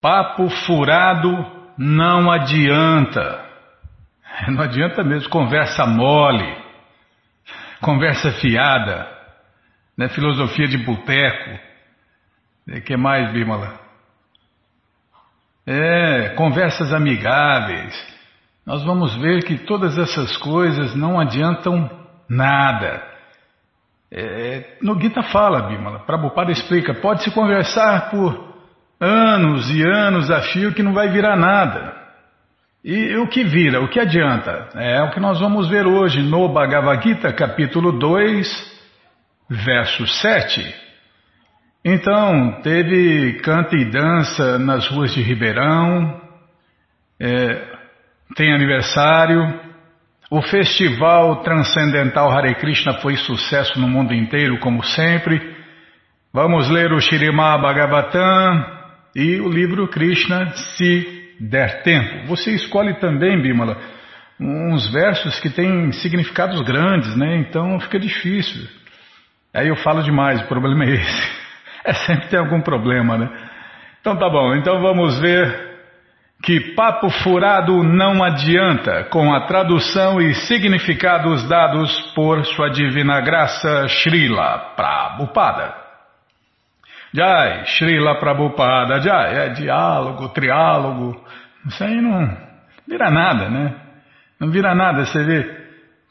Papo furado não adianta. Não adianta mesmo, conversa mole, conversa fiada, né? filosofia de boteco. O que mais, Bímola? É, conversas amigáveis. Nós vamos ver que todas essas coisas não adiantam nada. É, no Gita fala, Bímola, Prabhupada explica, pode-se conversar por anos e anos a fio que não vai virar nada. E o que vira, o que adianta? É o que nós vamos ver hoje no Bhagavad Gita, capítulo 2, verso 7. Então, teve canta e dança nas ruas de Ribeirão, é, tem aniversário, o festival transcendental Hare Krishna foi sucesso no mundo inteiro, como sempre. Vamos ler o Shirimá Bhagavatam, e o livro Krishna, se der tempo. Você escolhe também, Bimala, uns versos que têm significados grandes, né? Então fica difícil. Aí eu falo demais, o problema é esse. É sempre tem algum problema, né? Então tá bom, então vamos ver que papo furado não adianta com a tradução e significados dados por sua divina graça Srila Prabhupada. Jai, Srila Prabhupada, Jai, é diálogo, triálogo, isso aí não vira nada, né? Não vira nada, você vê.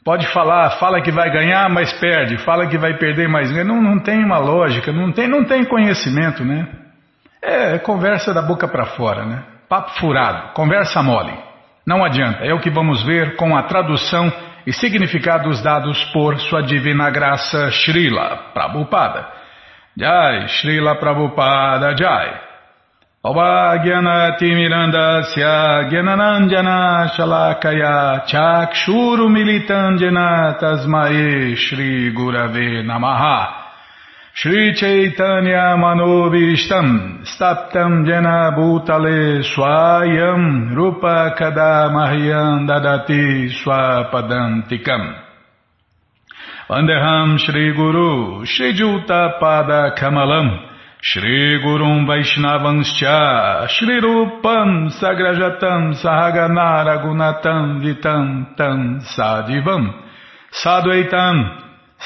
Pode falar, fala que vai ganhar, mas perde, fala que vai perder, mas ganha. Não, não tem uma lógica, não tem, não tem conhecimento, né? É conversa da boca para fora, né? Papo furado, conversa mole. Não adianta, é o que vamos ver com a tradução e significados dados por Sua Divina Graça Srila Prabhupada. Jai, Srila Prabhupada Jai. Mirandasya Gyananandjana Shalakaya Chakshuru Militandjana Tasmae Shri Gurave Namaha Shri Chaitanya Manobishtam Staptam Jena Bhutale Swayam Rupa Kadamahyam Dadati Swapadantikam Vandeham Shri Guru Shri Juta Pada Kamalam. Shri Gurum Vaishnavanscha Shri Rupam Sagrajatam Sahaganara Gunatam Vitam Tam Sadivam. Sadvaitam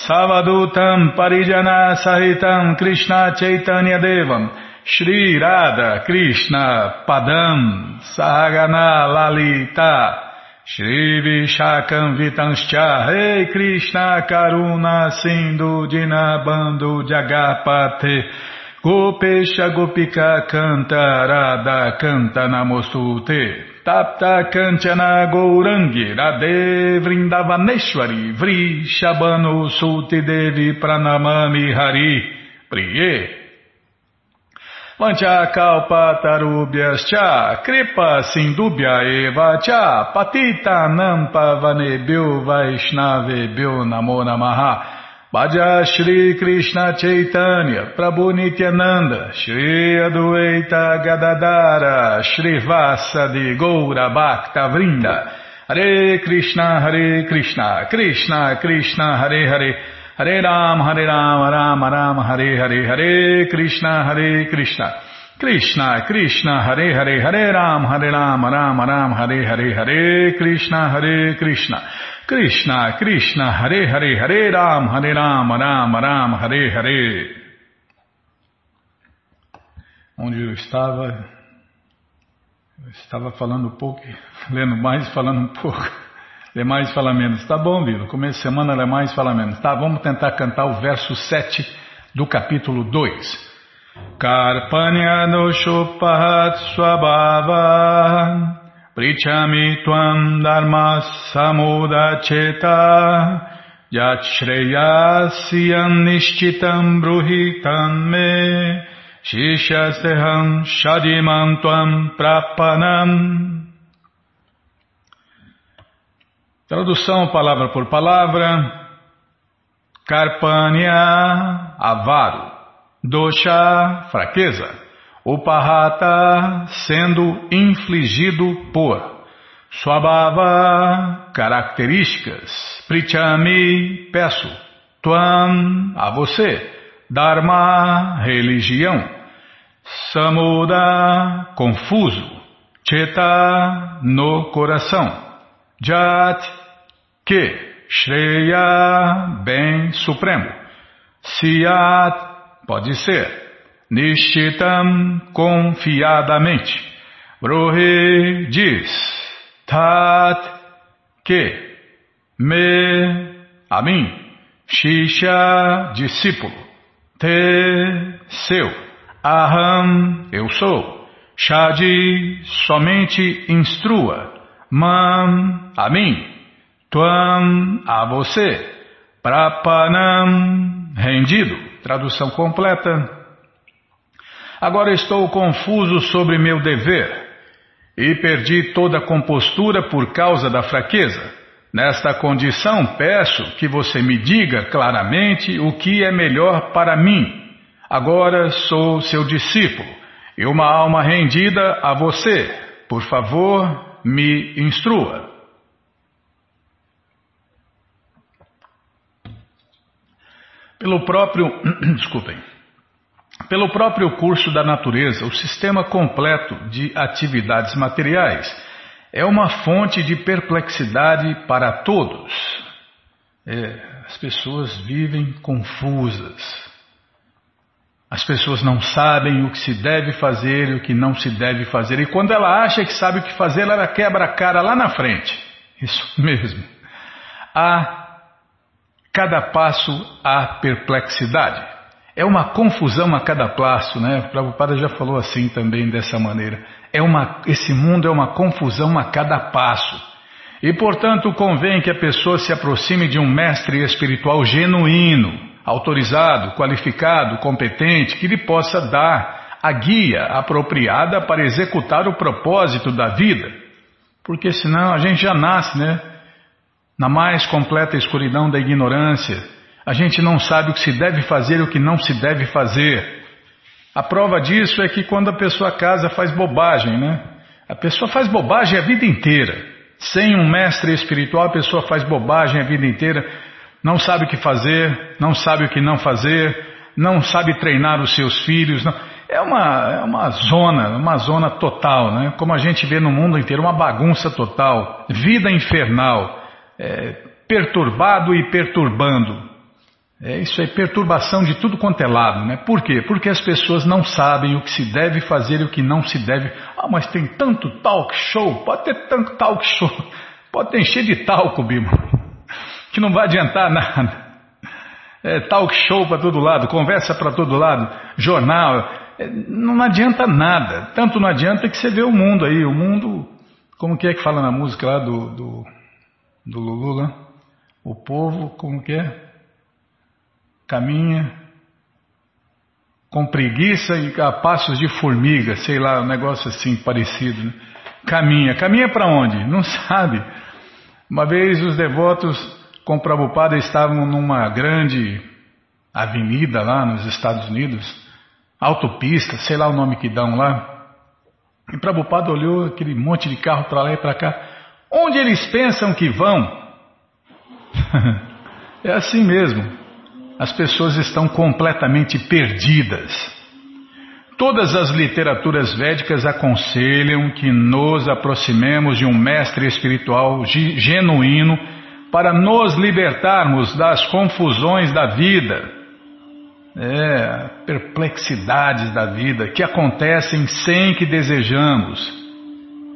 Savadutam Parijana Sahitam Krishna Chaitanya Devam. Shri Radha Krishna Padam Sahagana Lalita Shri Vishakam Vitanscha Rei Krishna Karuna Sindhu Dinabando Jagapate Gopesha Gopika Canta Radha Canta Namostute Tapta Kanchana Gourangi Radhe Vrindavaneshwari Vri Shabano Suti Devi Pranamami Hari Priye Vanchakalpatarubhyascha kripa sindubhya eva cha patita nampa vanebhyo vaishnavebhyo namo namaha. Bhaja Shri Krishna Chaitanya Prabhu Nityananda Shri Adueita Gadadara Shri Vasadi Goura Bhakta Vrinda. Hare Krishna Hare Krishna Krishna Krishna Hare Hare Hare Ram, Hare Ram, Ram Ram, Hare Hare, Hare Krishna, Hare Krishna. Krishna, Krishna, Hare Hare, Hare Ram, Hare Ram, Ram Ram, Hare Hare, Hare Krishna, Hare Krishna. Krishna, Krishna, Hare Hare, Hare Ram, Hare Ram, Ram Ram, Hare Hare. Onde eu estava? Eu estava falando pouco, lendo mais, falando um pouco. Lê mais, fala menos. Tá bom, Vila. Começo de semana, lê mais, fala menos. Tá, vamos tentar cantar o verso 7 do capítulo 2. Karpanya no Shopahat Swabhava Prichami Tvam Dharma Samudacheta Yat Shreyasyan Nishchitam Bruhitan Me Shishaseham Shadimam Tvam Prapanam Tradução palavra por palavra. Karpanya, avaro. Dosha, fraqueza. Upahata, sendo infligido por. Swabhava, características. Prichami, peço. Tuam, a você. Dharma, religião. Samuda, confuso. Cheta, no coração. Jat, que. Shreya, bem supremo. Siat, pode ser. Nishchitam, confiadamente. Brohe diz. Tat, que. Me, a mim. Shisha, discípulo. Te, seu. Aham, eu sou. Shadi, somente instrua. Mam, a mim. Tuam, a você. Prapanam, rendido. Tradução completa. Agora estou confuso sobre meu dever e perdi toda a compostura por causa da fraqueza. Nesta condição, peço que você me diga claramente o que é melhor para mim. Agora sou seu discípulo e uma alma rendida a você. Por favor, me instrua. Pelo próprio, desculpem, pelo próprio curso da natureza, o sistema completo de atividades materiais é uma fonte de perplexidade para todos. É, as pessoas vivem confusas. As pessoas não sabem o que se deve fazer e o que não se deve fazer. E quando ela acha que sabe o que fazer, ela quebra a cara lá na frente. Isso mesmo. Há Cada passo há perplexidade. É uma confusão a cada passo, né? O Prabhupada já falou assim também, dessa maneira. É uma, esse mundo é uma confusão a cada passo. E, portanto, convém que a pessoa se aproxime de um mestre espiritual genuíno, autorizado, qualificado, competente, que lhe possa dar a guia apropriada para executar o propósito da vida. Porque senão a gente já nasce, né? na mais completa escuridão da ignorância. A gente não sabe o que se deve fazer e o que não se deve fazer. A prova disso é que quando a pessoa casa faz bobagem, né? A pessoa faz bobagem a vida inteira. Sem um mestre espiritual, a pessoa faz bobagem a vida inteira, não sabe o que fazer, não sabe o que não fazer, não sabe treinar os seus filhos. Não. É uma, é uma zona, uma zona total, né? Como a gente vê no mundo inteiro, uma bagunça total, vida infernal é, perturbado e perturbando. É, isso é perturbação de tudo quanto é lado, né? Por quê? Porque as pessoas não sabem o que se deve fazer e o que não se deve. Ah, mas tem tanto talk show, pode ter tanto talk show, pode encher de talco, Bima, que não vai adiantar nada. É, talk show para todo lado, conversa para todo lado, jornal, é, não adianta nada. Tanto não adianta que você vê o mundo aí, o mundo, como que é que fala na música lá do, do do Lula, o povo, como que é? Caminha com preguiça e a passos de formiga, sei lá, um negócio assim parecido. Né? Caminha. Caminha para onde? Não sabe. Uma vez os devotos com Prabhupada estavam numa grande avenida lá nos Estados Unidos, autopista, sei lá o nome que dão lá. E Prabhupada olhou aquele monte de carro para lá e para cá. Onde eles pensam que vão? é assim mesmo. As pessoas estão completamente perdidas. Todas as literaturas védicas aconselham que nos aproximemos de um mestre espiritual genuíno para nos libertarmos das confusões da vida, é, perplexidades da vida que acontecem sem que desejamos.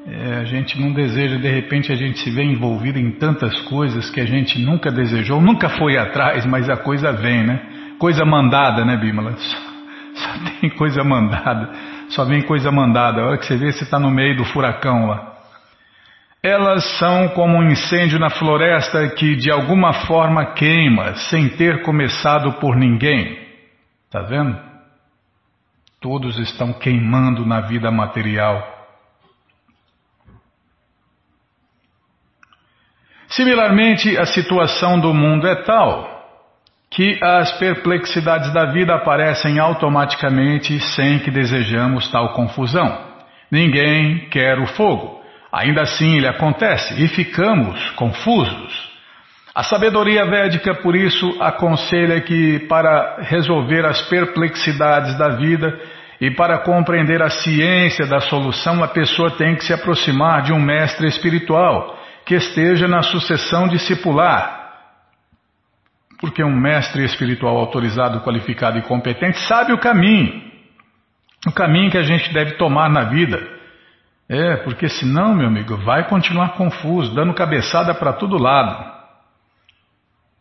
É, a gente não deseja, de repente a gente se vê envolvido em tantas coisas que a gente nunca desejou, nunca foi atrás, mas a coisa vem, né? Coisa mandada, né, Bímola? Só, só tem coisa mandada, só vem coisa mandada. A hora que você vê, você está no meio do furacão lá. Elas são como um incêndio na floresta que de alguma forma queima, sem ter começado por ninguém. Está vendo? Todos estão queimando na vida material. Similarmente, a situação do mundo é tal que as perplexidades da vida aparecem automaticamente sem que desejamos tal confusão. Ninguém quer o fogo. Ainda assim ele acontece e ficamos confusos. A sabedoria védica, por isso, aconselha que, para resolver as perplexidades da vida E para compreender a ciência da solução, a pessoa tem que se aproximar de um mestre espiritual que esteja na sucessão discipular. Porque um mestre espiritual autorizado, qualificado e competente sabe o caminho. O caminho que a gente deve tomar na vida. É, porque senão, meu amigo, vai continuar confuso, dando cabeçada para todo lado.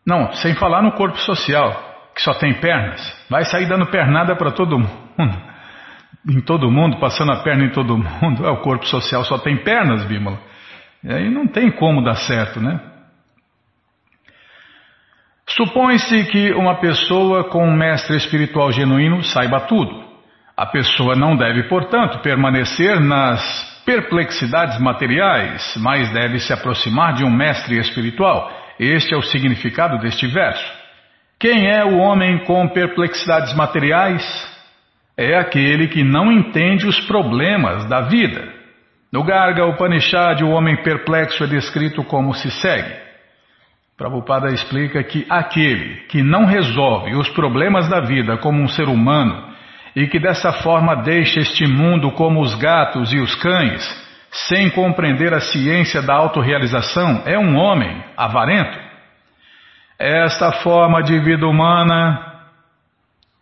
Não, sem falar no corpo social, que só tem pernas. Vai sair dando pernada para todo mundo. Em todo mundo, passando a perna em todo mundo. É, o corpo social só tem pernas, Bímola. E aí não tem como dar certo, né? Supõe-se que uma pessoa com um mestre espiritual genuíno saiba tudo. A pessoa não deve, portanto, permanecer nas perplexidades materiais, mas deve se aproximar de um mestre espiritual. Este é o significado deste verso. Quem é o homem com perplexidades materiais? É aquele que não entende os problemas da vida. No Garga Upanishad, o homem perplexo é descrito como se segue. Prabhupada explica que aquele que não resolve os problemas da vida como um ser humano e que dessa forma deixa este mundo como os gatos e os cães, sem compreender a ciência da autorrealização, é um homem avarento. Esta forma de vida humana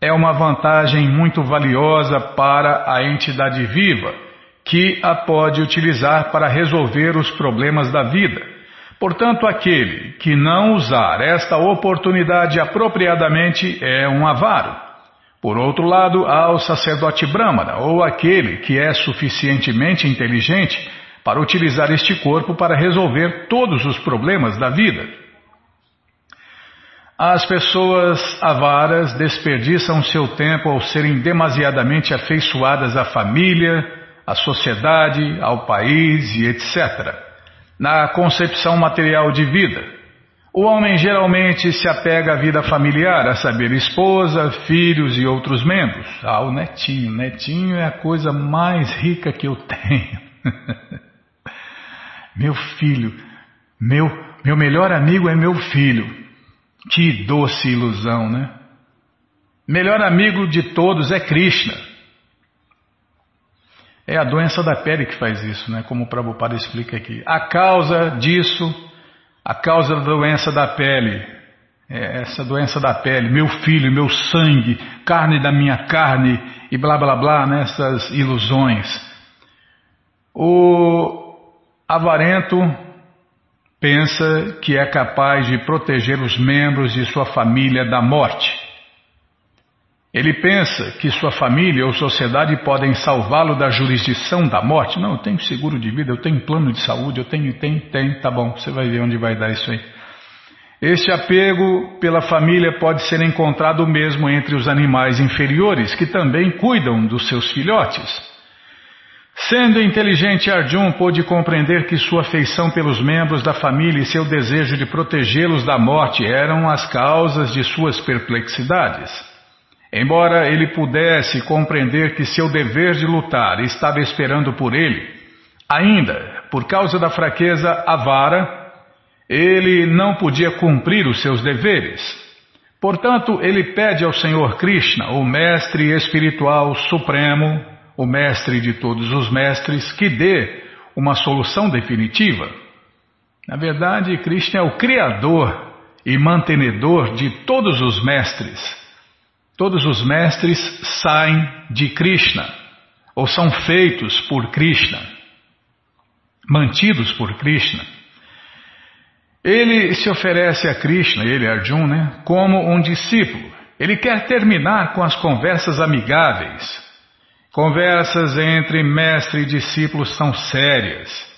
é uma vantagem muito valiosa para a entidade viva que a pode utilizar para resolver os problemas da vida. Portanto, aquele que não usar esta oportunidade apropriadamente é um avaro. Por outro lado, há o sacerdote Brahmana, ou aquele que é suficientemente inteligente para utilizar este corpo para resolver todos os problemas da vida. As pessoas avaras desperdiçam seu tempo ao serem demasiadamente afeiçoadas à família, à sociedade, ao país e etc. Na concepção material de vida, o homem geralmente se apega à vida familiar, a saber, esposa, filhos e outros membros. Ah, o netinho. Netinho é a coisa mais rica que eu tenho. meu filho, meu, meu melhor amigo é meu filho. Que doce ilusão, né? Melhor amigo de todos é Krishna. É a doença da pele que faz isso, né? como o Prabhupada explica aqui. A causa disso, a causa da doença da pele, é essa doença da pele, meu filho, meu sangue, carne da minha carne e blá blá blá, nessas né? ilusões. O avarento pensa que é capaz de proteger os membros de sua família da morte. Ele pensa que sua família ou sociedade podem salvá-lo da jurisdição da morte. Não, eu tenho seguro de vida, eu tenho plano de saúde, eu tenho, tem, tem, tá bom, você vai ver onde vai dar isso aí. Este apego pela família pode ser encontrado mesmo entre os animais inferiores, que também cuidam dos seus filhotes. Sendo inteligente, Arjun pôde compreender que sua afeição pelos membros da família e seu desejo de protegê-los da morte eram as causas de suas perplexidades. Embora ele pudesse compreender que seu dever de lutar estava esperando por ele, ainda, por causa da fraqueza avara, ele não podia cumprir os seus deveres. Portanto, ele pede ao Senhor Krishna, o Mestre Espiritual Supremo, o Mestre de todos os Mestres, que dê uma solução definitiva. Na verdade, Krishna é o Criador e mantenedor de todos os Mestres. Todos os mestres saem de Krishna, ou são feitos por Krishna, mantidos por Krishna. Ele se oferece a Krishna, ele Arjun, né, como um discípulo. Ele quer terminar com as conversas amigáveis. Conversas entre mestre e discípulo são sérias.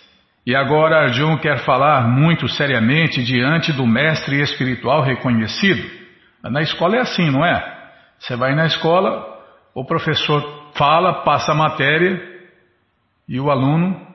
E agora Arjun quer falar muito seriamente diante do mestre espiritual reconhecido. Na escola é assim, não é? Você vai na escola, o professor fala, passa a matéria e o aluno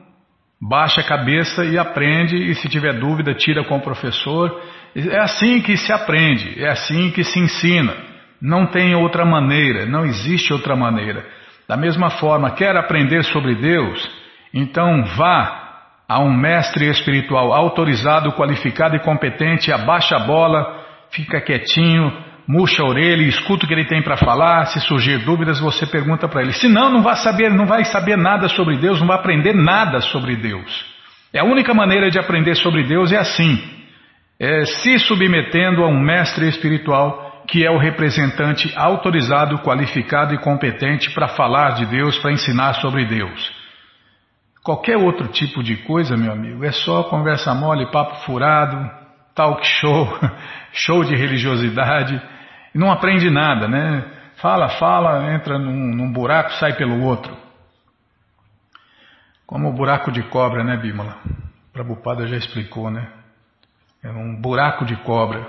baixa a cabeça e aprende, e se tiver dúvida, tira com o professor. É assim que se aprende, é assim que se ensina. Não tem outra maneira, não existe outra maneira. Da mesma forma, quer aprender sobre Deus? Então vá a um mestre espiritual autorizado, qualificado e competente, abaixa a bola, fica quietinho, murcha a orelha escuta o que ele tem para falar. Se surgir dúvidas, você pergunta para ele. Se não, não vai saber, não vai saber nada sobre Deus, não vai aprender nada sobre Deus. É a única maneira de aprender sobre Deus é assim, é se submetendo a um mestre espiritual que é o representante autorizado, qualificado e competente para falar de Deus, para ensinar sobre Deus. Qualquer outro tipo de coisa, meu amigo, é só conversa mole, papo furado, talk show, show de religiosidade, e não aprende nada, né? Fala, fala, entra num, num buraco, sai pelo outro. Como o buraco de cobra, né, Bímola? Prabhupada já explicou, né? É um buraco de cobra.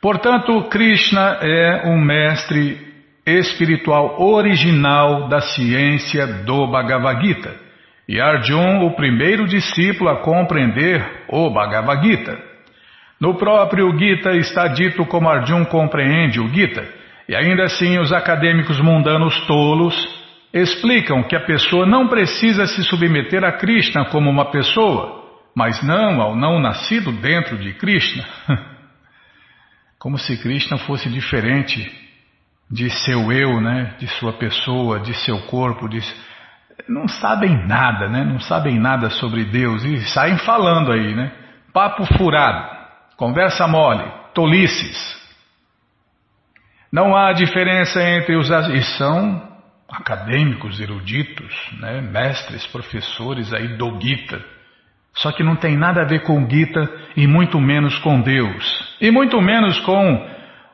Portanto, Krishna é um mestre espiritual original da ciência do Bhagavad Gita e Arjun, o primeiro discípulo a compreender o Bhagavad Gita. No próprio Gita está dito como Arjun compreende o Gita, e ainda assim os acadêmicos mundanos tolos explicam que a pessoa não precisa se submeter a Krishna como uma pessoa, mas não ao não nascido dentro de Krishna. Como se Krishna fosse diferente de seu eu, né, de sua pessoa, de seu corpo, de... não sabem nada, né, não sabem nada sobre Deus e saem falando aí, né, papo furado, conversa mole, tolices. Não há diferença entre os e são acadêmicos, eruditos, né, mestres, professores aí do Gita. Só que não tem nada a ver com Gita e muito menos com Deus. E muito menos com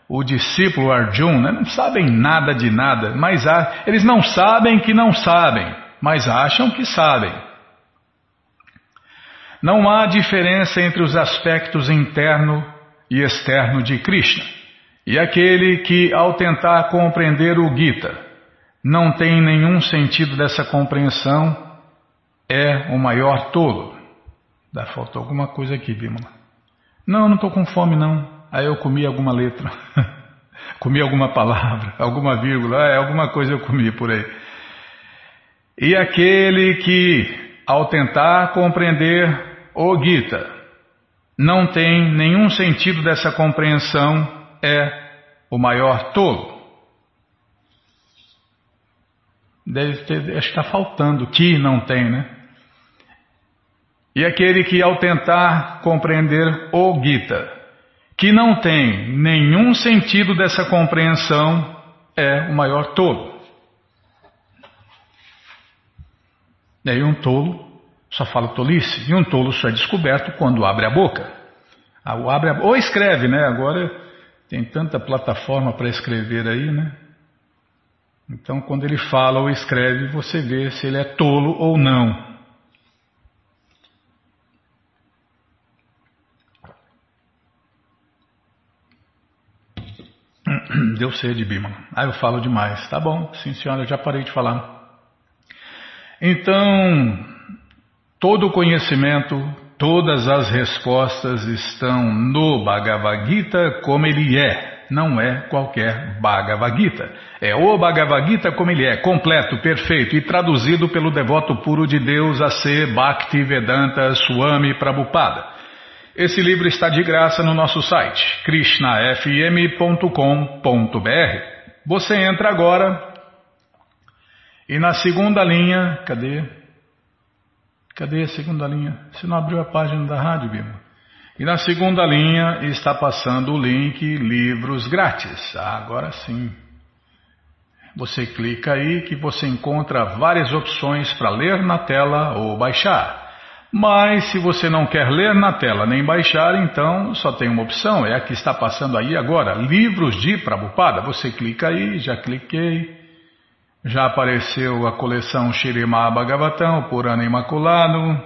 o discípulo Arjun, né, não sabem nada de nada, mas há, eles não sabem que não sabem, mas acham que sabem. Não há diferença entre os aspectos interno e externo de Krishna. E aquele que, ao tentar compreender o Gita, não tem nenhum sentido dessa compreensão, é o maior tolo. Dá, faltou alguma coisa aqui, Bimala. Não, não estou com fome não. Aí eu comi alguma letra, comi alguma palavra, alguma vírgula, é, alguma coisa eu comi por aí. E aquele que, ao tentar compreender o Gita, não tem nenhum sentido dessa compreensão, é o maior tolo. Deve ter, acho que está faltando, que não tem, né? E aquele que, ao tentar compreender o Gita, que não tem nenhum sentido dessa compreensão é o maior tolo. E aí um tolo só fala tolice, e um tolo só é descoberto quando abre a boca. Ah, abre a, ou escreve, né? Agora tem tanta plataforma para escrever aí, né? Então quando ele fala ou escreve, você vê se ele é tolo ou não. Deu sede, Bima. Ah, eu falo demais. Tá bom, sim senhora, já parei de falar. Então, todo o conhecimento, todas as respostas estão no Bhagavad Gita como ele é. Não é qualquer Bhagavad Gita. É o Bhagavad Gita como ele é, completo, perfeito e traduzido pelo devoto puro de Deus a ser Bhakti Vedanta Swami Prabhupada. Esse livro está de graça no nosso site krishnafm.com.br. Você entra agora e na segunda linha, cadê? Cadê a segunda linha? Você não abriu a página da rádio, Bima? E na segunda linha está passando o link Livros Grátis. Ah, agora sim. Você clica aí que você encontra várias opções para ler na tela ou baixar. Mas se você não quer ler na tela nem baixar, então só tem uma opção, é a que está passando aí agora, livros de Prabhupada. Você clica aí, já cliquei, já apareceu a coleção Shirimá Bhagavatam, o Purana Imaculado,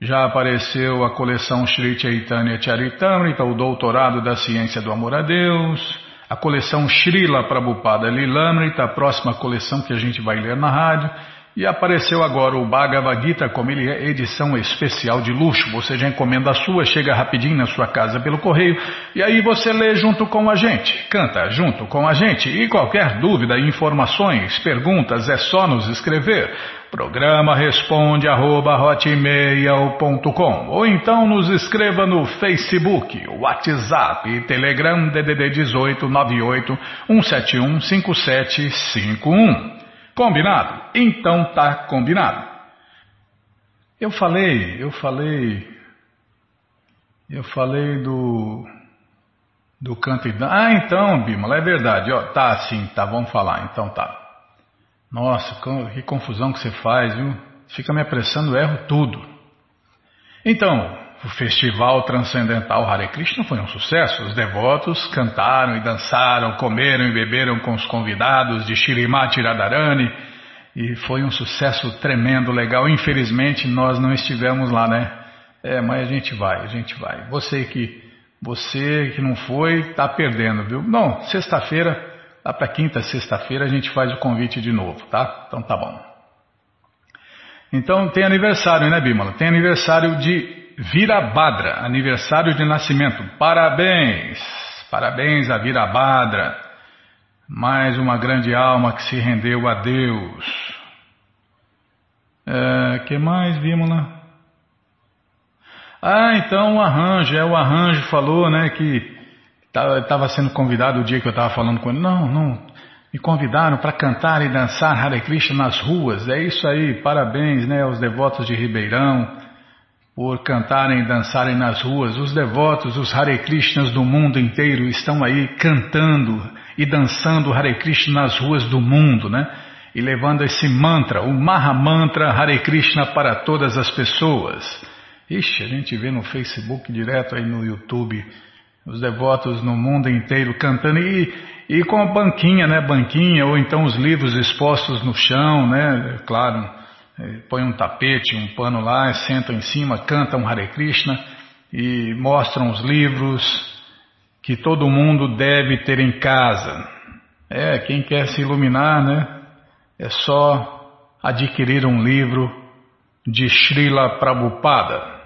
já apareceu a coleção Sri Chaitanya Charitamrita, o Doutorado da Ciência do Amor a Deus, a coleção Srila Prabhupada Lilamrita, a próxima coleção que a gente vai ler na rádio, E apareceu agora o Bhagavad Gita, como ele é edição especial de luxo. Você já encomenda a sua, chega rapidinho na sua casa pelo correio, e aí você lê junto com a gente, canta junto com a gente. E qualquer dúvida, informações, perguntas, é só nos escrever. Programa responde arroba, ou então nos escreva no Facebook, WhatsApp, Telegram DDD 18 98 171 5751. Combinado? Então tá combinado. Eu falei, eu falei, eu falei do do canto e dança. Ah, então, Bímola, é verdade. Ó, tá, sim, tá, vamos falar. Então tá. Nossa, que confusão que você faz, viu? Fica me apressando, erro tudo. Então, o Festival Transcendental Hare Krishna foi um sucesso. Os devotos cantaram e dançaram, comeram e beberam com os convidados de Shirimati Radharani e foi um sucesso tremendo, legal. Infelizmente nós não estivemos lá, né? É, mas a gente vai, a gente vai. Você que você que não foi, está perdendo, viu? Não, sexta-feira, lá para quinta, sexta-feira a gente faz o convite de novo, tá? Então tá bom. Então tem aniversário, né, Bímola? Tem aniversário de Virabhadra, aniversário de nascimento. Parabéns! Parabéns a Virabhadra, mais uma grande alma que se rendeu a Deus. É, que mais, Bímola? Ah, então o arranjo, é o arranjo falou, né, que estava sendo convidado o dia que eu estava falando com ele. Não, não, me convidaram para cantar e dançar Hare Krishna nas ruas. É isso aí, parabéns, né, aos devotos de Ribeirão por cantarem e dançarem nas ruas. Os devotos, os Hare Krishnas do mundo inteiro estão aí cantando e dançando Hare Krishna nas ruas do mundo, né? E levando esse mantra, o Maha Mantra Hare Krishna para todas as pessoas. Ixi, a gente vê no Facebook direto aí no YouTube os devotos no mundo inteiro cantando e, e com a banquinha, né? Banquinha, ou então os livros expostos no chão, né? Claro põe um tapete, um pano lá, sentam em cima, cantam Hare Krishna e mostram os livros que todo mundo deve ter em casa. É, quem quer se iluminar, né? É só adquirir um livro de Srila Prabhupada.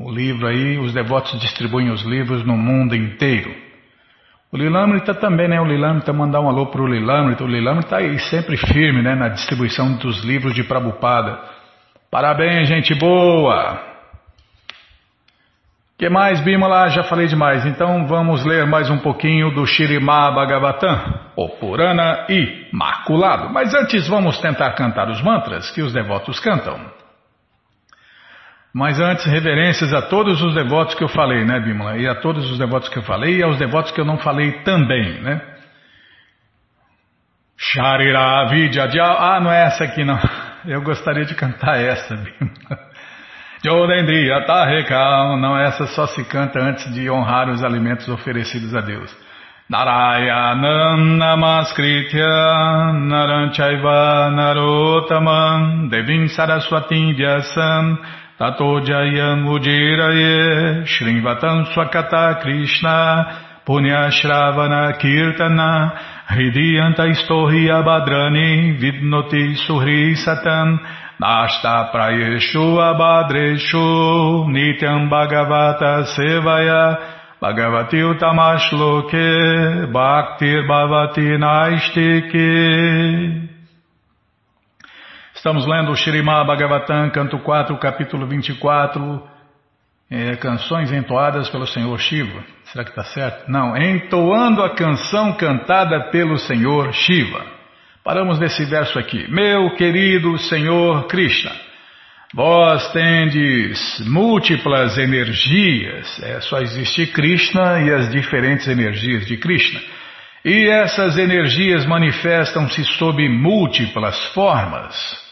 O livro aí, os devotos distribuem os livros no mundo inteiro. O Lilamrita também, né? O Lilamrita mandar um alô para o Lilamrita. O Lilamrita está sempre firme, né? Na distribuição dos livros de Prabhupada. Parabéns, gente boa! que mais, Bimala? Já falei demais. Então vamos ler mais um pouquinho do Shirimá Bhagavatam, o Purana Imaculado. Mas antes vamos tentar cantar os mantras que os devotos cantam. Mas antes, reverências a todos os devotos que eu falei, né, Bimala? E a todos os devotos que eu falei e aos devotos que eu não falei também, né? Sharira Vidya Ah, não é essa aqui não. Eu gostaria de cantar essa, Bimala. Jodendriya Tahekal. Não, essa só se canta antes de honrar os alimentos oferecidos a Deus. Narayanam Namaskritya Naranchaiva Narotaman Devim Saraswatim Vyasam Tato Jayam Ujiraye Shrivatam Swakata Krishna Punya Shravana Kirtana Hridiyanta Istohi Abhadrani Vidnoti Suhri Satan Nasta Prayeshu Abhadreshu Nityam Bhagavata Sevaya Bhagavati Utamashloke Bhaktir Bhavati Naistike Estamos lendo o Shirimá Bhagavatam, canto 4, capítulo 24, é, canções entoadas pelo Senhor Shiva. Será que está certo? Não, entoando a canção cantada pelo Senhor Shiva. Paramos nesse verso aqui. Meu querido Senhor Krishna, vós tendes múltiplas energias, é, só existe Krishna e as diferentes energias de Krishna. E essas energias manifestam-se sob múltiplas formas.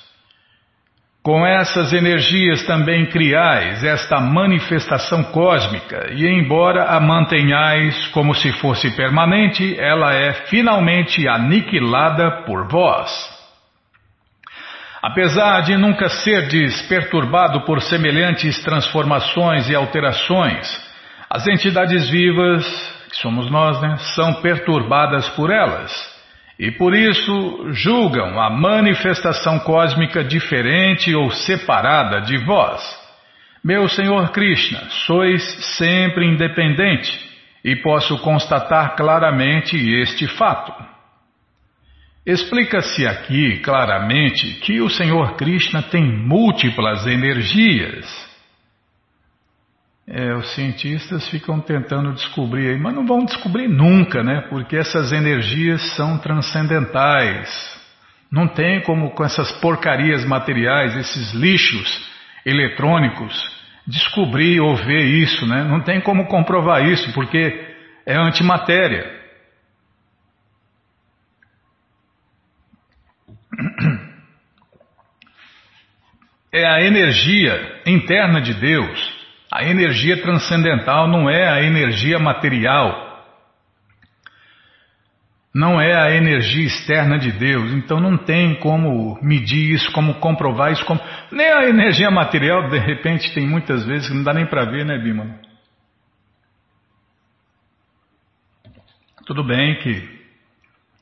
Com essas energias também criais esta manifestação cósmica, e embora a mantenhais como se fosse permanente, ela é finalmente aniquilada por vós. Apesar de nunca ser desperturbado por semelhantes transformações e alterações, as entidades vivas, que somos nós, né, são perturbadas por elas e por isso julgam a manifestação cósmica diferente ou separada de vós. Meu Senhor Krishna, sois sempre independente e posso constatar claramente este fato. Explica-se aqui claramente que o Senhor Krishna tem múltiplas energias. É, os cientistas ficam tentando descobrir, mas não vão descobrir nunca, né? Porque essas energias são transcendentais. Não tem como com essas porcarias materiais, esses lixos eletrônicos, descobrir ou ver isso, né? Não tem como comprovar isso, porque é antimatéria. é a energia interna de Deus. A energia transcendental não é a energia material. Não é a energia externa de Deus. Então não tem como medir isso, como comprovar isso. Como... Nem a energia material, de repente, tem muitas vezes que não dá nem para ver, né, Bima? Tudo bem que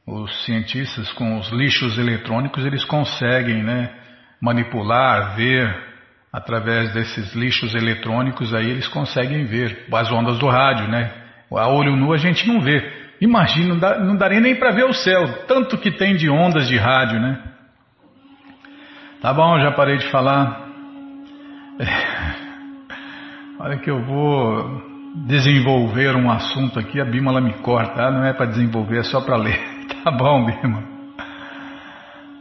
os cientistas com os lixos eletrônicos eles conseguem, né? manipular, ver através desses lixos eletrônicos aí eles conseguem ver as ondas do rádio, né? A olho nu a gente não vê. Imagina, não, dá, não daria nem para ver o céu, tanto que tem de ondas de rádio, né? Tá bom, já parei de falar. Olha que eu vou desenvolver um assunto aqui, a Bímola me corta, ah, não é para desenvolver, é só para ler. Tá bom, Bímola.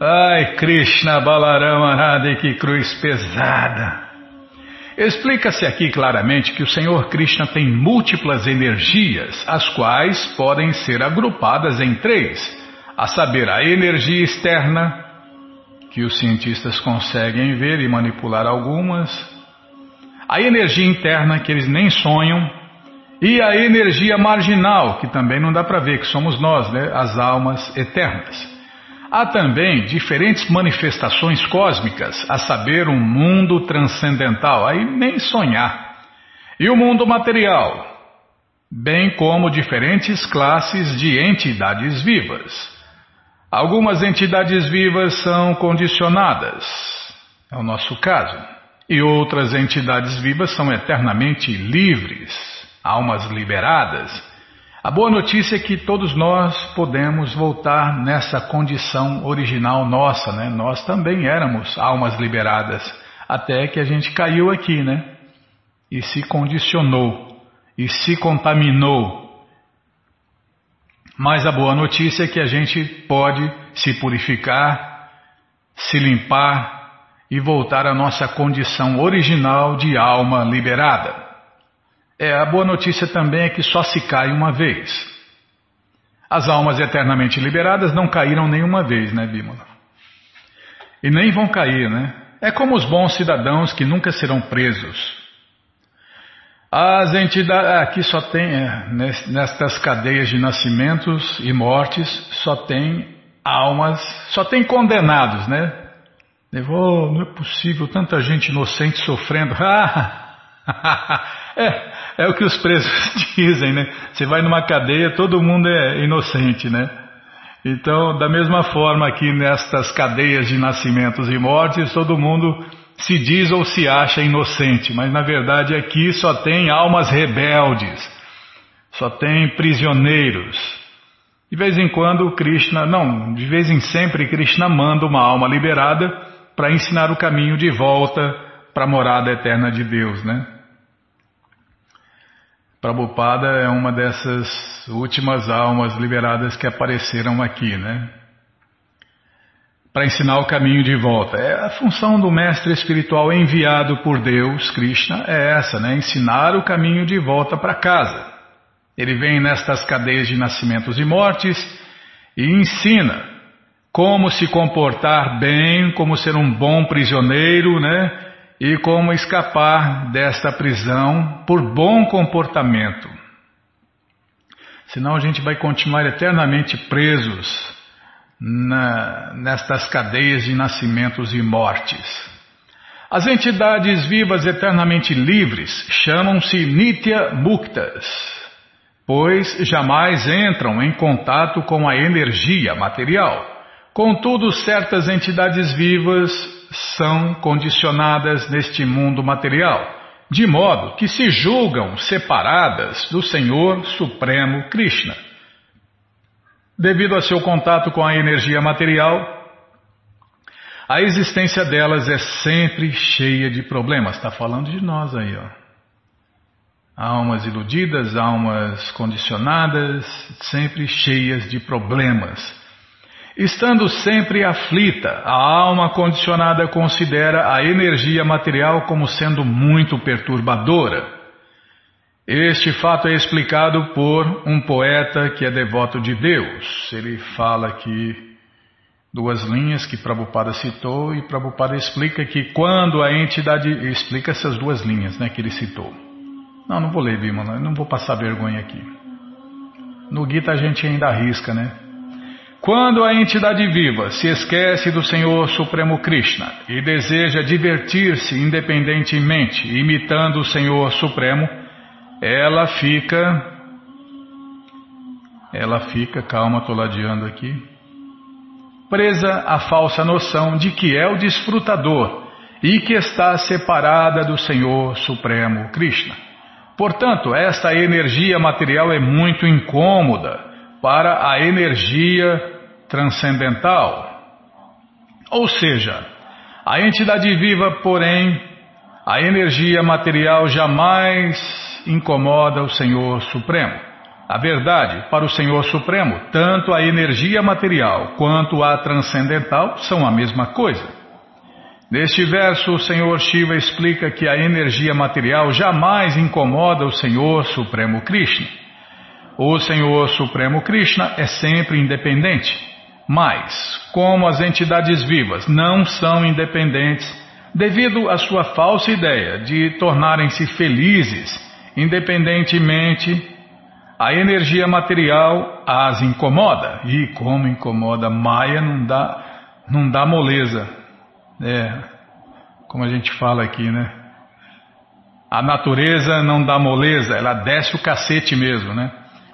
Ai, Krishna Balarama Radha, que cruz pesada. Explica-se aqui claramente que o Senhor Krishna tem múltiplas energias, as quais podem ser agrupadas em três, a saber, a energia externa, que os cientistas conseguem ver e manipular algumas, a energia interna, que eles nem sonham, e a energia marginal, que também não dá para ver, que somos nós, né? as almas eternas. Há também diferentes manifestações cósmicas, a saber, um mundo transcendental, aí nem sonhar, e o mundo material, bem como diferentes classes de entidades vivas. Algumas entidades vivas são condicionadas, é o nosso caso, e outras entidades vivas são eternamente livres, almas liberadas a boa notícia é que todos nós podemos voltar nessa condição original nossa, né? Nós também éramos almas liberadas, até que a gente caiu aqui, né? E se condicionou, e se contaminou. Mas a boa notícia é que a gente pode se purificar, se limpar e voltar à nossa condição original de alma liberada. É, a boa notícia também é que só se cai uma vez. As almas eternamente liberadas não caíram nenhuma vez, né, Bímola? E nem vão cair, né? É como os bons cidadãos que nunca serão presos. As entidades. Aqui só tem, é, nestas cadeias de nascimentos e mortes, só tem almas, só tem condenados, né? Oh, não é possível, tanta gente inocente sofrendo. é, é o que os presos dizem, né? Você vai numa cadeia, todo mundo é inocente, né? Então, da mesma forma aqui nestas cadeias de nascimentos e mortes, todo mundo se diz ou se acha inocente, mas na verdade aqui só tem almas rebeldes, só tem prisioneiros. De vez em quando Krishna, não, de vez em sempre Krishna manda uma alma liberada para ensinar o caminho de volta para a morada eterna de Deus, né? Prabhupada é uma dessas últimas almas liberadas que apareceram aqui, né? Para ensinar o caminho de volta. É a função do mestre espiritual enviado por Deus, Krishna, é essa, né? Ensinar o caminho de volta para casa. Ele vem nestas cadeias de nascimentos e mortes e ensina como se comportar bem, como ser um bom prisioneiro, né? E como escapar desta prisão por bom comportamento. Senão a gente vai continuar eternamente presos na, nestas cadeias de nascimentos e mortes. As entidades vivas eternamente livres chamam-se Nitya Muktas, pois jamais entram em contato com a energia material. Contudo, certas entidades vivas são condicionadas neste mundo material, de modo que se julgam separadas do Senhor Supremo Krishna. Devido a seu contato com a energia material, a existência delas é sempre cheia de problemas. Está falando de nós aí, ó. Almas iludidas, almas condicionadas, sempre cheias de problemas. Estando sempre aflita, a alma condicionada considera a energia material como sendo muito perturbadora. Este fato é explicado por um poeta que é devoto de Deus. Ele fala aqui duas linhas que Prabhupada citou e Prabhupada explica que quando a entidade explica essas duas linhas, né, que ele citou. Não, não vou ler, Bimala, não vou passar vergonha aqui. No Gita a gente ainda arrisca, né? Quando a entidade viva se esquece do Senhor Supremo Krishna e deseja divertir-se independentemente, imitando o Senhor Supremo, ela fica. Ela fica, calma, estou ladeando aqui. Presa à falsa noção de que é o desfrutador e que está separada do Senhor Supremo Krishna. Portanto, esta energia material é muito incômoda para a energia transcendental. Ou seja, a entidade viva, porém, a energia material jamais incomoda o Senhor Supremo. A verdade, para o Senhor Supremo, tanto a energia material quanto a transcendental são a mesma coisa. Neste verso, o Senhor Shiva explica que a energia material jamais incomoda o Senhor Supremo Krishna. O Senhor Supremo Krishna é sempre independente, mas, como as entidades vivas não são independentes, devido à sua falsa ideia de tornarem-se felizes independentemente, a energia material as incomoda. E como incomoda, Maia não dá, não dá moleza. É, como a gente fala aqui, né? A natureza não dá moleza, ela desce o cacete mesmo, né?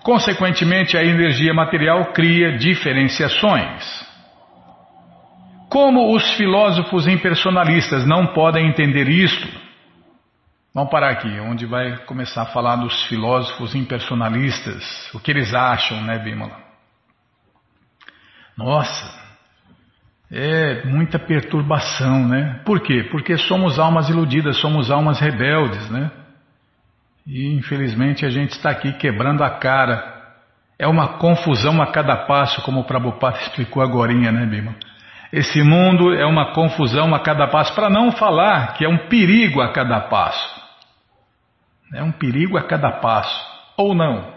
Consequentemente, a energia material cria diferenciações. Como os filósofos impersonalistas não podem entender isto, vamos parar aqui, onde vai começar a falar dos filósofos impersonalistas, o que eles acham, né, Bímola? Nossa, é muita perturbação, né? Por quê? Porque somos almas iludidas, somos almas rebeldes, né? E infelizmente a gente está aqui quebrando a cara. É uma confusão a cada passo, como o Prabhupada explicou agora, né, Bima? Esse mundo é uma confusão a cada passo, para não falar que é um perigo a cada passo. É um perigo a cada passo, ou não.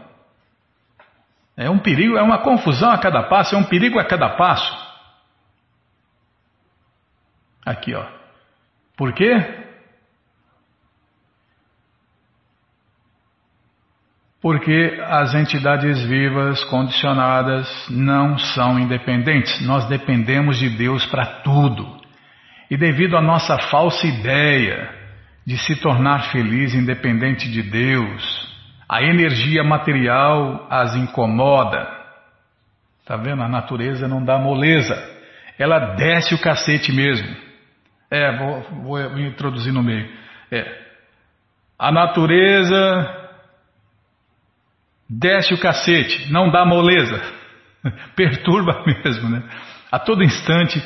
É um perigo, é uma confusão a cada passo, é um perigo a cada passo. Aqui, ó. Por quê? Porque as entidades vivas condicionadas não são independentes. Nós dependemos de Deus para tudo. E devido à nossa falsa ideia de se tornar feliz independente de Deus, a energia material as incomoda. Tá vendo? A natureza não dá moleza. Ela desce o cacete mesmo. É, vou, vou introduzir no meio. É. A natureza Desce o cacete, não dá moleza. Perturba mesmo, né? A todo instante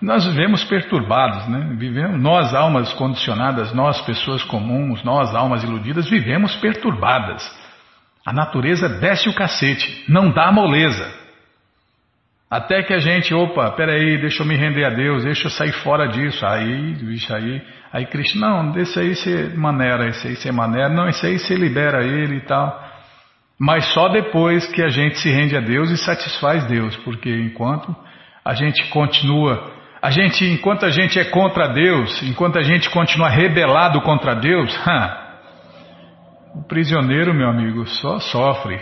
nós vivemos perturbados, né? Vivemos, nós, almas condicionadas, nós, pessoas comuns, nós, almas iludidas, vivemos perturbadas. A natureza desce o cacete, não dá moleza. Até que a gente, opa, peraí, deixa eu me render a Deus, deixa eu sair fora disso. Aí, bicho, aí, aí Cristo, não, desse aí você maneira, esse aí você maneira, não, esse aí você libera ele e tal. Mas só depois que a gente se rende a Deus e satisfaz Deus, porque enquanto a gente continua, a gente, enquanto a gente é contra Deus, enquanto a gente continua rebelado contra Deus, o prisioneiro, meu amigo, só sofre.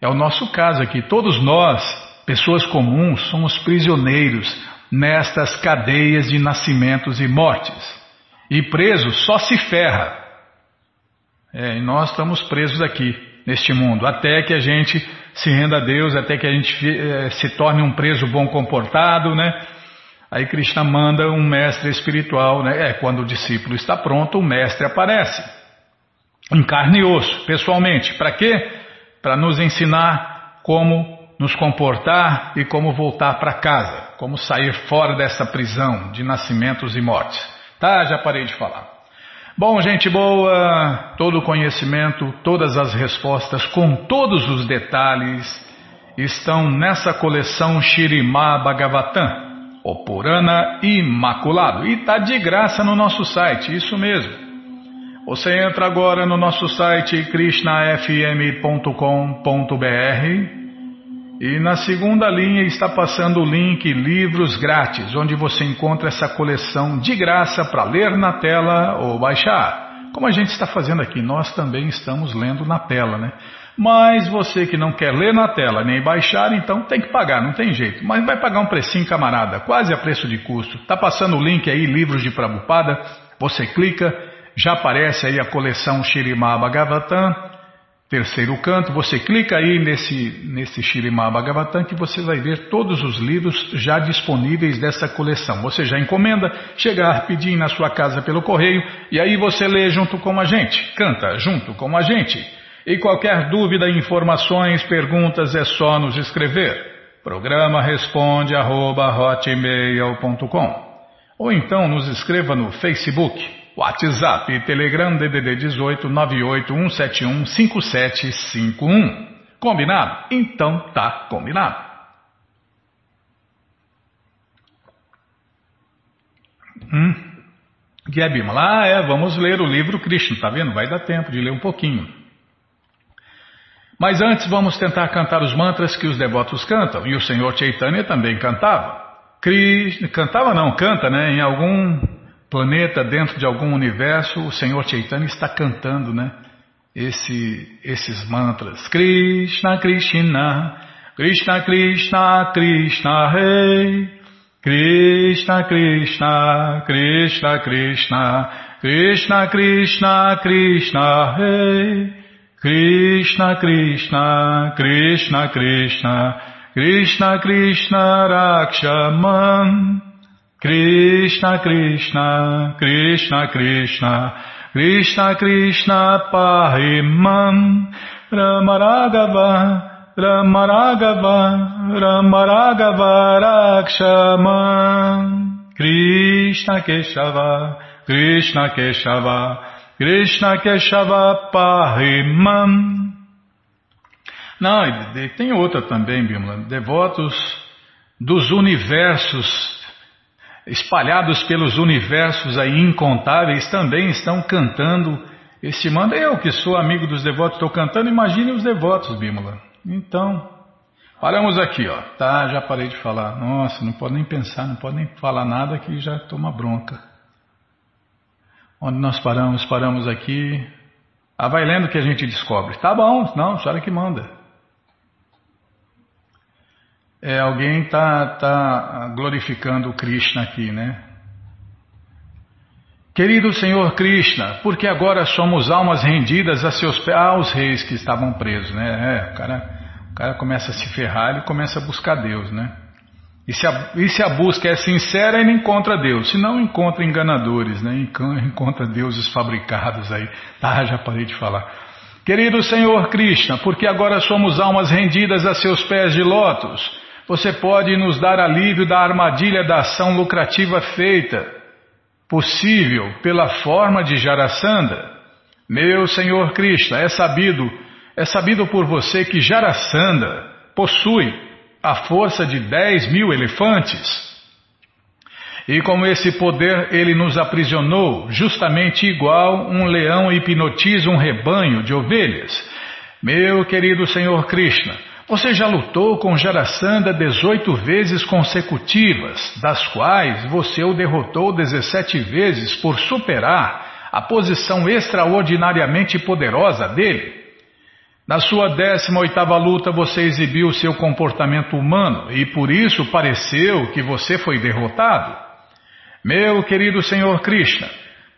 É o nosso caso aqui. Todos nós, pessoas comuns, somos prisioneiros nestas cadeias de nascimentos e mortes. E preso só se ferra. É, e nós estamos presos aqui neste mundo, até que a gente se renda a Deus, até que a gente eh, se torne um preso bom comportado, né? Aí Krishna manda um mestre espiritual, né? É, quando o discípulo está pronto, o mestre aparece. Em carne e osso, pessoalmente. Para quê? Para nos ensinar como nos comportar e como voltar para casa, como sair fora dessa prisão de nascimentos e mortes. Tá, já parei de falar. Bom, gente boa, todo o conhecimento, todas as respostas, com todos os detalhes, estão nessa coleção Shirimá Bhagavatam, o Purana Imaculado. E está de graça no nosso site, isso mesmo. Você entra agora no nosso site krishnafm.com.br e na segunda linha está passando o link Livros Grátis, onde você encontra essa coleção de graça para ler na tela ou baixar. Como a gente está fazendo aqui, nós também estamos lendo na tela, né? Mas você que não quer ler na tela nem baixar, então tem que pagar, não tem jeito. Mas vai pagar um precinho, camarada, quase a preço de custo. Tá passando o link aí, Livros de Prabhupada, você clica, já aparece aí a coleção Shirimá Bhagavatam terceiro canto, você clica aí nesse, nesse Shirimá Bhagavatam que você vai ver todos os livros já disponíveis dessa coleção. Você já encomenda, chega rapidinho na sua casa pelo correio e aí você lê junto com a gente, canta junto com a gente. E qualquer dúvida, informações, perguntas é só nos escrever. Programa responde arroba, ou então nos escreva no Facebook WhatsApp e Telegram DDD 18 98171 5751. Combinado? Então tá combinado. Hum. Que é Bimala? Ah, é, vamos ler o livro Krishna, tá vendo? Vai dar tempo de ler um pouquinho. Mas antes vamos tentar cantar os mantras que os devotos cantam. E o Senhor Chaitanya também cantava. Krishna, cantava não, canta, né? Em algum planeta, dentro de algum universo, o Senhor Chaitanya está cantando, né? Esse, esses mantras. Krishna, Krishna, Krishna, Krishna, Krishna, Rei. Krishna, Krishna, Krishna, Krishna, Krishna, Krishna, Krishna, Rei. Krishna, Krishna, Krishna, Krishna, Krishna, Krishna, Rakshaman. Krishna Krishna Krishna Krishna Krishna Krishna Pahimam Ramaragava Ramaragava Ramaragava Rakshamam Krishna Keshava Krishna Keshava Krishna Keshava Pahimam Não, tem outra também, Bimala. Devotos dos universos espalhados pelos universos aí incontáveis, também estão cantando este manda. Eu que sou amigo dos devotos, estou cantando, imagine os devotos, Bímola. Então, paramos aqui, ó. Tá, já parei de falar. Nossa, não pode nem pensar, não pode nem falar nada que já toma bronca. Onde nós paramos? Paramos aqui. Ah, vai lendo que a gente descobre. Tá bom, não, a senhora que manda. É, alguém está tá glorificando Krishna aqui, né? Querido Senhor Krishna, porque agora somos almas rendidas a seus pés, aos reis que estavam presos, né? É, o, cara, o cara começa a se ferrar e começa a buscar Deus, né? E se, a, e se a busca é sincera, ele encontra Deus. Se não, encontra enganadores, né? Encontra deuses fabricados aí. Ah, já parei de falar. Querido Senhor Krishna, porque agora somos almas rendidas a seus pés de lótus, você pode nos dar alívio da armadilha da ação lucrativa feita, possível pela forma de Jarasandha? Meu Senhor Krishna, é sabido, é sabido por você que Jarasandha possui a força de 10 mil elefantes. E com esse poder ele nos aprisionou, justamente igual um leão hipnotiza um rebanho de ovelhas. Meu querido Senhor Krishna, você já lutou com Jarasandha 18 vezes consecutivas, das quais você o derrotou 17 vezes por superar a posição extraordinariamente poderosa dele. Na sua 18ª luta você exibiu seu comportamento humano e por isso pareceu que você foi derrotado. Meu querido Senhor Krishna,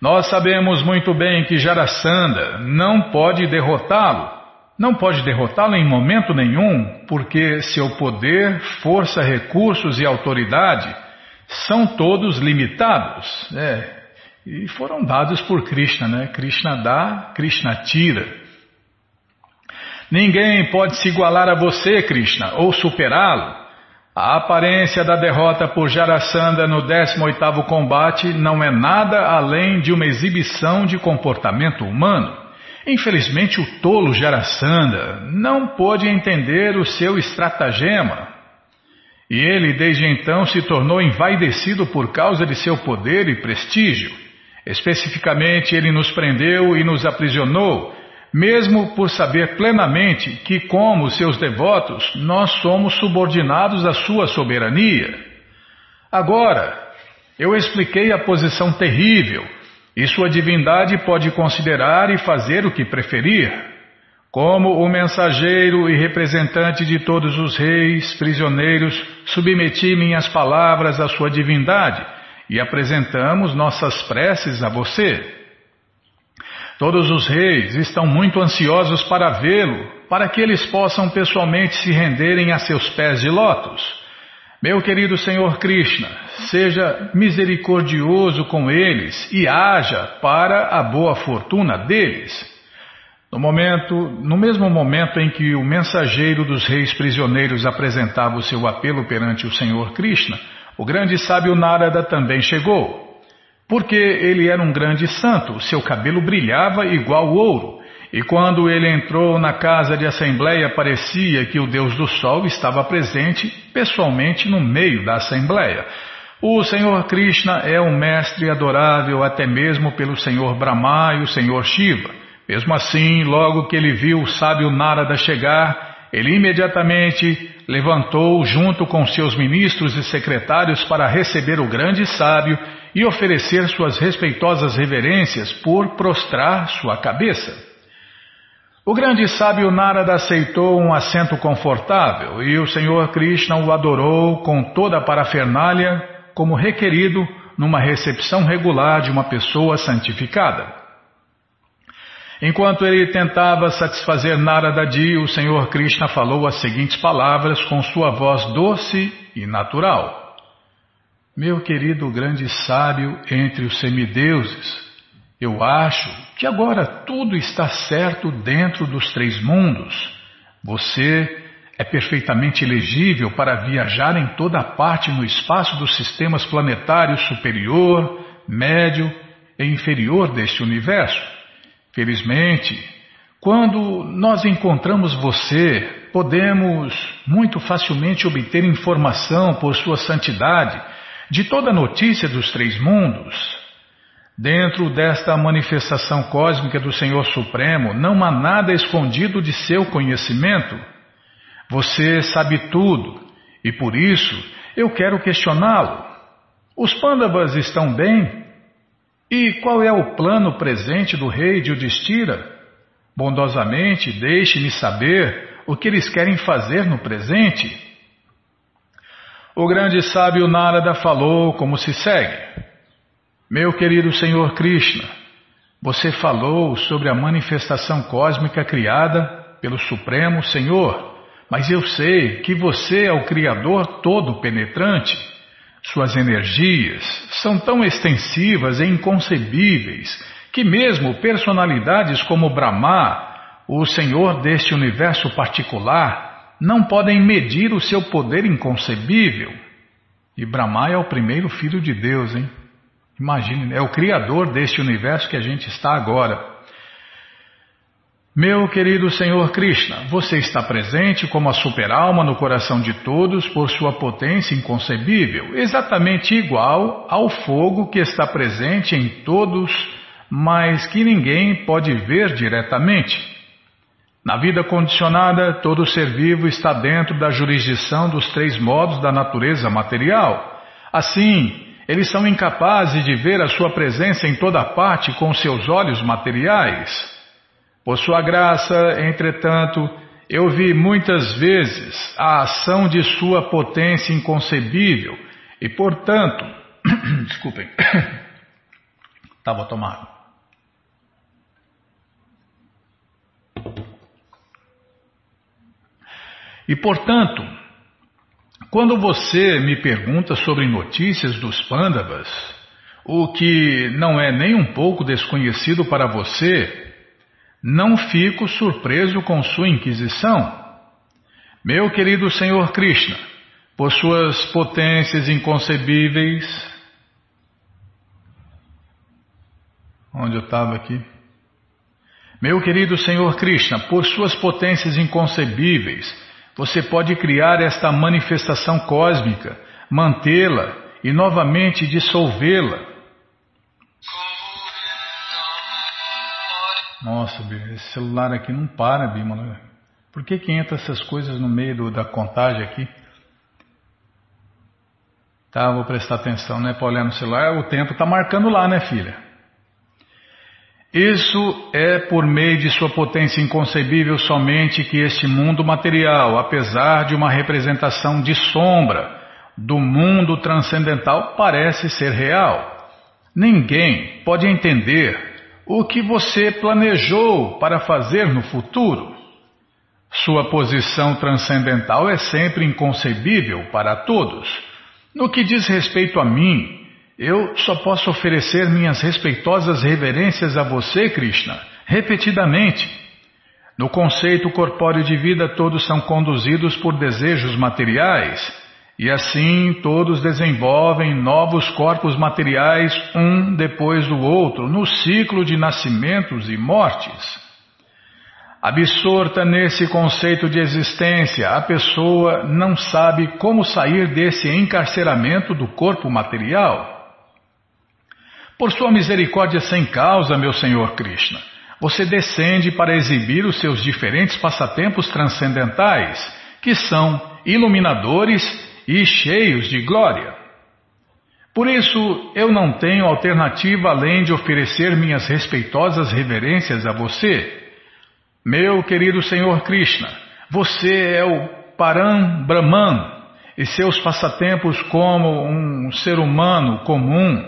nós sabemos muito bem que Jarasandha não pode derrotá-lo não pode derrotá-lo em momento nenhum, porque seu poder, força, recursos e autoridade são todos limitados. É, e foram dados por Krishna, né? Krishna dá, Krishna tira. Ninguém pode se igualar a você, Krishna, ou superá-lo. A aparência da derrota por Jarasandha no 18º combate não é nada além de uma exibição de comportamento humano. Infelizmente, o tolo Jarasandha não pôde entender o seu estratagema. E ele, desde então, se tornou envaidecido por causa de seu poder e prestígio. Especificamente, ele nos prendeu e nos aprisionou, mesmo por saber plenamente que, como seus devotos, nós somos subordinados à sua soberania. Agora, eu expliquei a posição terrível e sua divindade pode considerar e fazer o que preferir. Como o mensageiro e representante de todos os reis, prisioneiros, submeti minhas palavras à sua divindade e apresentamos nossas preces a você. Todos os reis estão muito ansiosos para vê-lo, para que eles possam pessoalmente se renderem a seus pés de lótus. Meu querido Senhor Krishna, seja misericordioso com eles e haja para a boa fortuna deles. No momento, no mesmo momento em que o mensageiro dos reis prisioneiros apresentava o seu apelo perante o Senhor Krishna, o grande sábio Narada também chegou. Porque ele era um grande santo, seu cabelo brilhava igual ouro, e quando ele entrou na casa de assembleia, parecia que o Deus do Sol estava presente pessoalmente no meio da assembleia. O Senhor Krishna é um mestre adorável até mesmo pelo Senhor Brahma e o Senhor Shiva. Mesmo assim, logo que ele viu o sábio Narada chegar, ele imediatamente levantou junto com seus ministros e secretários para receber o grande sábio e oferecer suas respeitosas reverências por prostrar sua cabeça. O grande sábio Narada aceitou um assento confortável e o Senhor Krishna o adorou com toda a parafernália, como requerido numa recepção regular de uma pessoa santificada. Enquanto ele tentava satisfazer Narada Ji, o Senhor Krishna falou as seguintes palavras com sua voz doce e natural. Meu querido grande sábio entre os semideuses, eu acho que agora tudo está certo dentro dos três mundos. Você é perfeitamente elegível para viajar em toda parte no espaço dos sistemas planetários superior, médio e inferior deste universo. Felizmente, quando nós encontramos você, podemos muito facilmente obter informação por sua santidade de toda notícia dos três mundos. Dentro desta manifestação cósmica do Senhor Supremo, não há nada escondido de seu conhecimento. Você sabe tudo e por isso eu quero questioná-lo. Os Pandavas estão bem? E qual é o plano presente do rei de Udistira? Bondosamente, deixe-me saber o que eles querem fazer no presente. O grande sábio Narada falou como se segue. Meu querido Senhor Krishna, você falou sobre a manifestação cósmica criada pelo Supremo Senhor, mas eu sei que você é o Criador todo-penetrante. Suas energias são tão extensivas e inconcebíveis que, mesmo personalidades como Brahma, o Senhor deste universo particular, não podem medir o seu poder inconcebível. E Brahma é o primeiro filho de Deus, hein? Imagine, é o Criador deste universo que a gente está agora. Meu querido Senhor Krishna, você está presente como a superalma no coração de todos por sua potência inconcebível, exatamente igual ao fogo que está presente em todos, mas que ninguém pode ver diretamente. Na vida condicionada, todo ser vivo está dentro da jurisdição dos três modos da natureza material. Assim, eles são incapazes de ver a sua presença em toda parte com seus olhos materiais. Por sua graça, entretanto, eu vi muitas vezes a ação de sua potência inconcebível e, portanto, desculpem, estava tomando. E portanto, quando você me pergunta sobre notícias dos Pandavas, o que não é nem um pouco desconhecido para você, não fico surpreso com sua inquisição. Meu querido Senhor Krishna, por suas potências inconcebíveis. Onde eu estava aqui? Meu querido Senhor Krishna, por suas potências inconcebíveis, você pode criar esta manifestação cósmica, mantê-la e novamente dissolvê-la. Nossa, esse celular aqui não para, Bimala. Por que, que entra essas coisas no meio do, da contagem aqui? Tá, vou prestar atenção, né? Olhar no celular, o tempo está marcando lá, né, filha? Isso é por meio de sua potência inconcebível somente que este mundo material, apesar de uma representação de sombra do mundo transcendental, parece ser real. Ninguém pode entender o que você planejou para fazer no futuro. Sua posição transcendental é sempre inconcebível para todos. No que diz respeito a mim, eu só posso oferecer minhas respeitosas reverências a você, Krishna, repetidamente. No conceito corpóreo de vida, todos são conduzidos por desejos materiais, e assim todos desenvolvem novos corpos materiais, um depois do outro, no ciclo de nascimentos e mortes. Absorta nesse conceito de existência, a pessoa não sabe como sair desse encarceramento do corpo material. Por sua misericórdia sem causa, meu Senhor Krishna, você descende para exibir os seus diferentes passatempos transcendentais, que são iluminadores e cheios de glória. Por isso, eu não tenho alternativa além de oferecer minhas respeitosas reverências a você meu querido Senhor Krishna, você é o Param Brahman e seus passatempos como um ser humano comum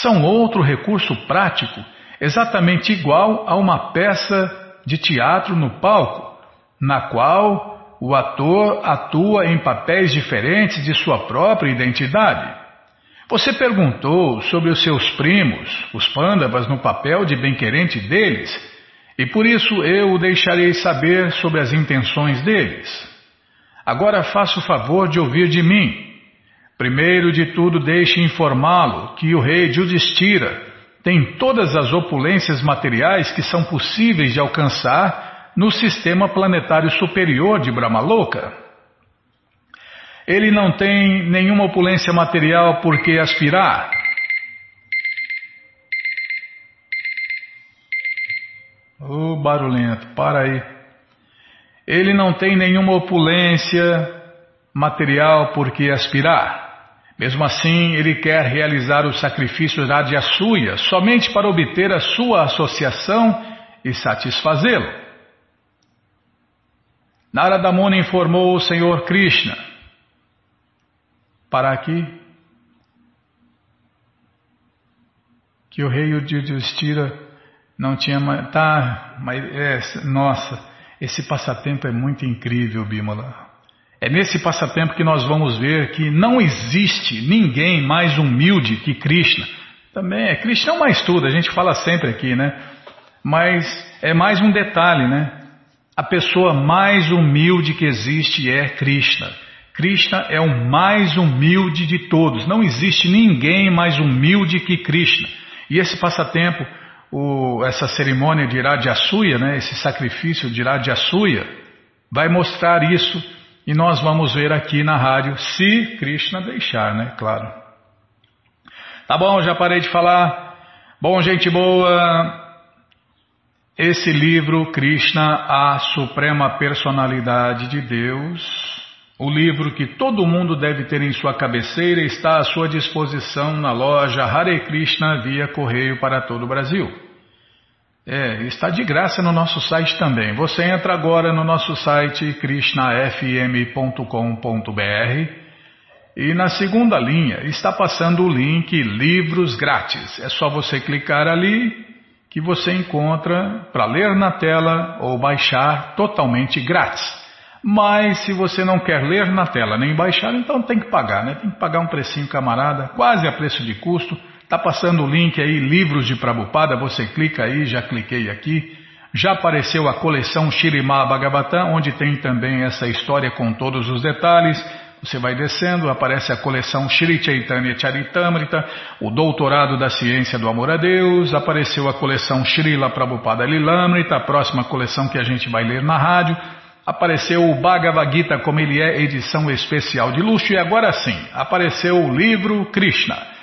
são outro recurso prático, exatamente igual a uma peça de teatro no palco, na qual o ator atua em papéis diferentes de sua própria identidade. Você perguntou sobre os seus primos, os pândavas, no papel de bem-querente deles e por isso eu o deixarei saber sobre as intenções deles. Agora faça o favor de ouvir de mim. Primeiro de tudo, deixe informá-lo que o rei Judistira tem todas as opulências materiais que são possíveis de alcançar no sistema planetário superior de Brahmaloka. Ele não tem nenhuma opulência material por que aspirar. Ô oh, barulhento, para aí. Ele não tem nenhuma opulência material por que aspirar. Mesmo assim, ele quer realizar o sacrifício da Adyasuya somente para obter a sua associação e satisfazê-lo. Narada Muni informou o Senhor Krishna. Para aqui, que o rei Yudhishthira não tinha. Tá, mas. É, nossa, esse passatempo é muito incrível, Bímola. É nesse passatempo que nós vamos ver que não existe ninguém mais humilde que Krishna. Também é, Krishna é mais tudo, a gente fala sempre aqui, né? Mas é mais um detalhe, né? A pessoa mais humilde que existe é Krishna. Krishna é o mais humilde de todos. Não existe ninguém mais humilde que Krishna. E esse passatempo o, essa cerimônia de Asuya, né, esse sacrifício de Asuya, vai mostrar isso e nós vamos ver aqui na rádio, se Krishna deixar, né? Claro. Tá bom, já parei de falar. Bom, gente boa. Esse livro, Krishna, a Suprema Personalidade de Deus, o livro que todo mundo deve ter em sua cabeceira, está à sua disposição na loja Hare Krishna via correio para todo o Brasil. É, está de graça no nosso site também. Você entra agora no nosso site krishnafm.com.br e na segunda linha está passando o link Livros Grátis. É só você clicar ali que você encontra para ler na tela ou baixar totalmente grátis. Mas se você não quer ler na tela nem baixar, então tem que pagar, né? Tem que pagar um precinho camarada, quase a preço de custo. Tá passando o link aí, livros de Prabupada, você clica aí, já cliquei aqui. Já apareceu a coleção Shirimá Bhagavatam, onde tem também essa história com todos os detalhes. Você vai descendo, aparece a coleção Shri Chaitanya Charitamrita, o Doutorado da Ciência do Amor a Deus, apareceu a coleção Srila Prabhupada Lilamrita, a próxima coleção que a gente vai ler na rádio, apareceu o Bhagavad Gita como ele é, edição especial de luxo, e agora sim, apareceu o livro Krishna,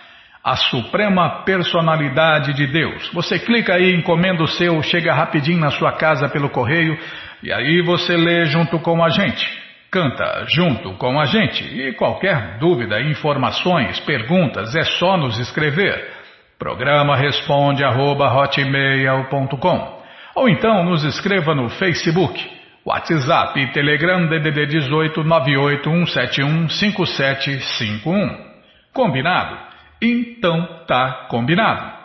a Suprema Personalidade de Deus. Você clica aí, encomenda o seu, chega rapidinho na sua casa pelo correio, e aí você lê junto com a gente. Canta junto com a gente e qualquer dúvida, informações, perguntas é só nos escrever. Programa responde arroba, ou então nos escreva no Facebook, WhatsApp e Telegram DDD 18 98171 5751. Combinado? Então tá combinado.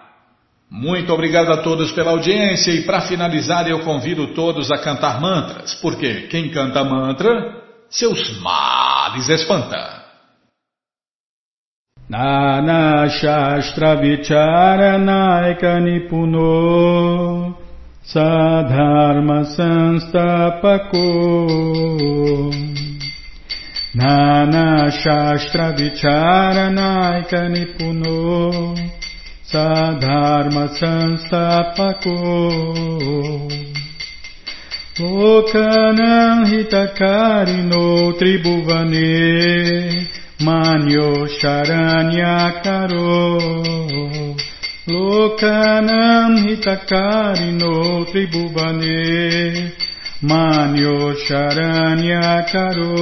Muito obrigado a todos pela audiência e para finalizar eu convido todos a cantar mantras, porque quem canta mantra seus males espanta. Nana Shastra Vicharanaika Nipuno Sadharma Sanstapako नानाशास्त्रविचारनायकनिपुनो साधर्मसंस्थापको लोकनहितकारिणो त्रिभुवने मान्यो शरण्याकरो लोकनं हितकारिणो त्रिभुवने manyo manyo sharanyakaro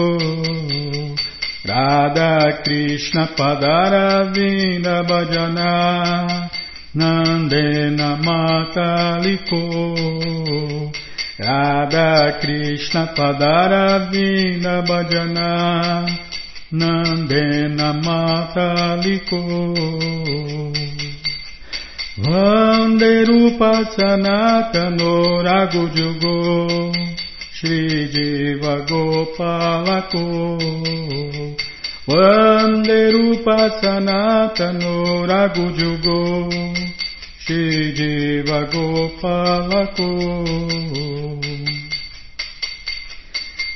Radha Krishna Padaravinda Bhajana Nandena Mataliko Radha Krishna Padaravina Bhajana Nandena Mataliko Vande Rupa Sanatano Shri Shri Deva Gopala Ko Vande Rupa Sanatano Ragujugo. Shri Deva Gopala Ko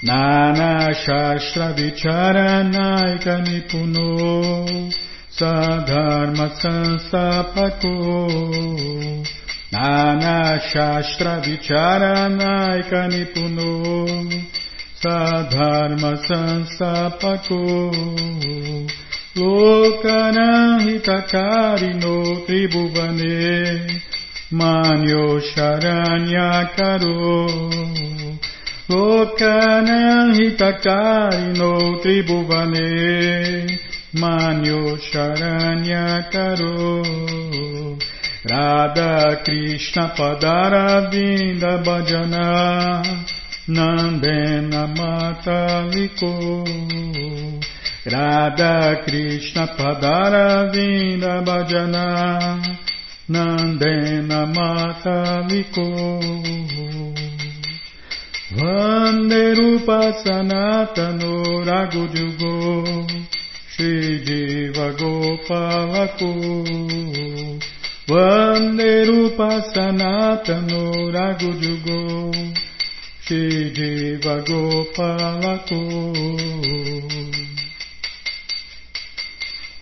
Nana Shastra Vicharanaika Nipuno. Sadharma Sansapako. नानाशास्त्रविचारानायकनिपुनो साधर्मसंस्थापको लोकनहितकारिणो त्रिभुवने मान्यो शरण्याकरो लोकनहितकारिणो त्रिभुवने मान्यो शरण्याकरो Radha Krishna Padaravinda Bhajana Nandena Mataliko. Radha Krishna Padara Vinda Bhajana Nandena Mataliko. Vande Rupa Sanatano Ragujugo Shri Jiva Gopalako Vande Rupa Sanatano Ragujugo Shri Jiva Gopalako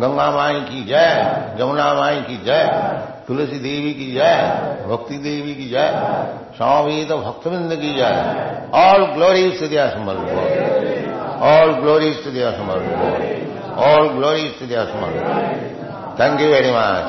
Ganga माई की जय जमुना माई की जय, तुलसी देवी की जय, भक्ति देवी की जय, स्वामीत भक्तविंद की जय। ऑल ग्लोरी स्थितिया समर ऑल ग्लोरी स्थितिया समर ऑल ग्लोरी स्थितिया समर थैंक यू वेरी मच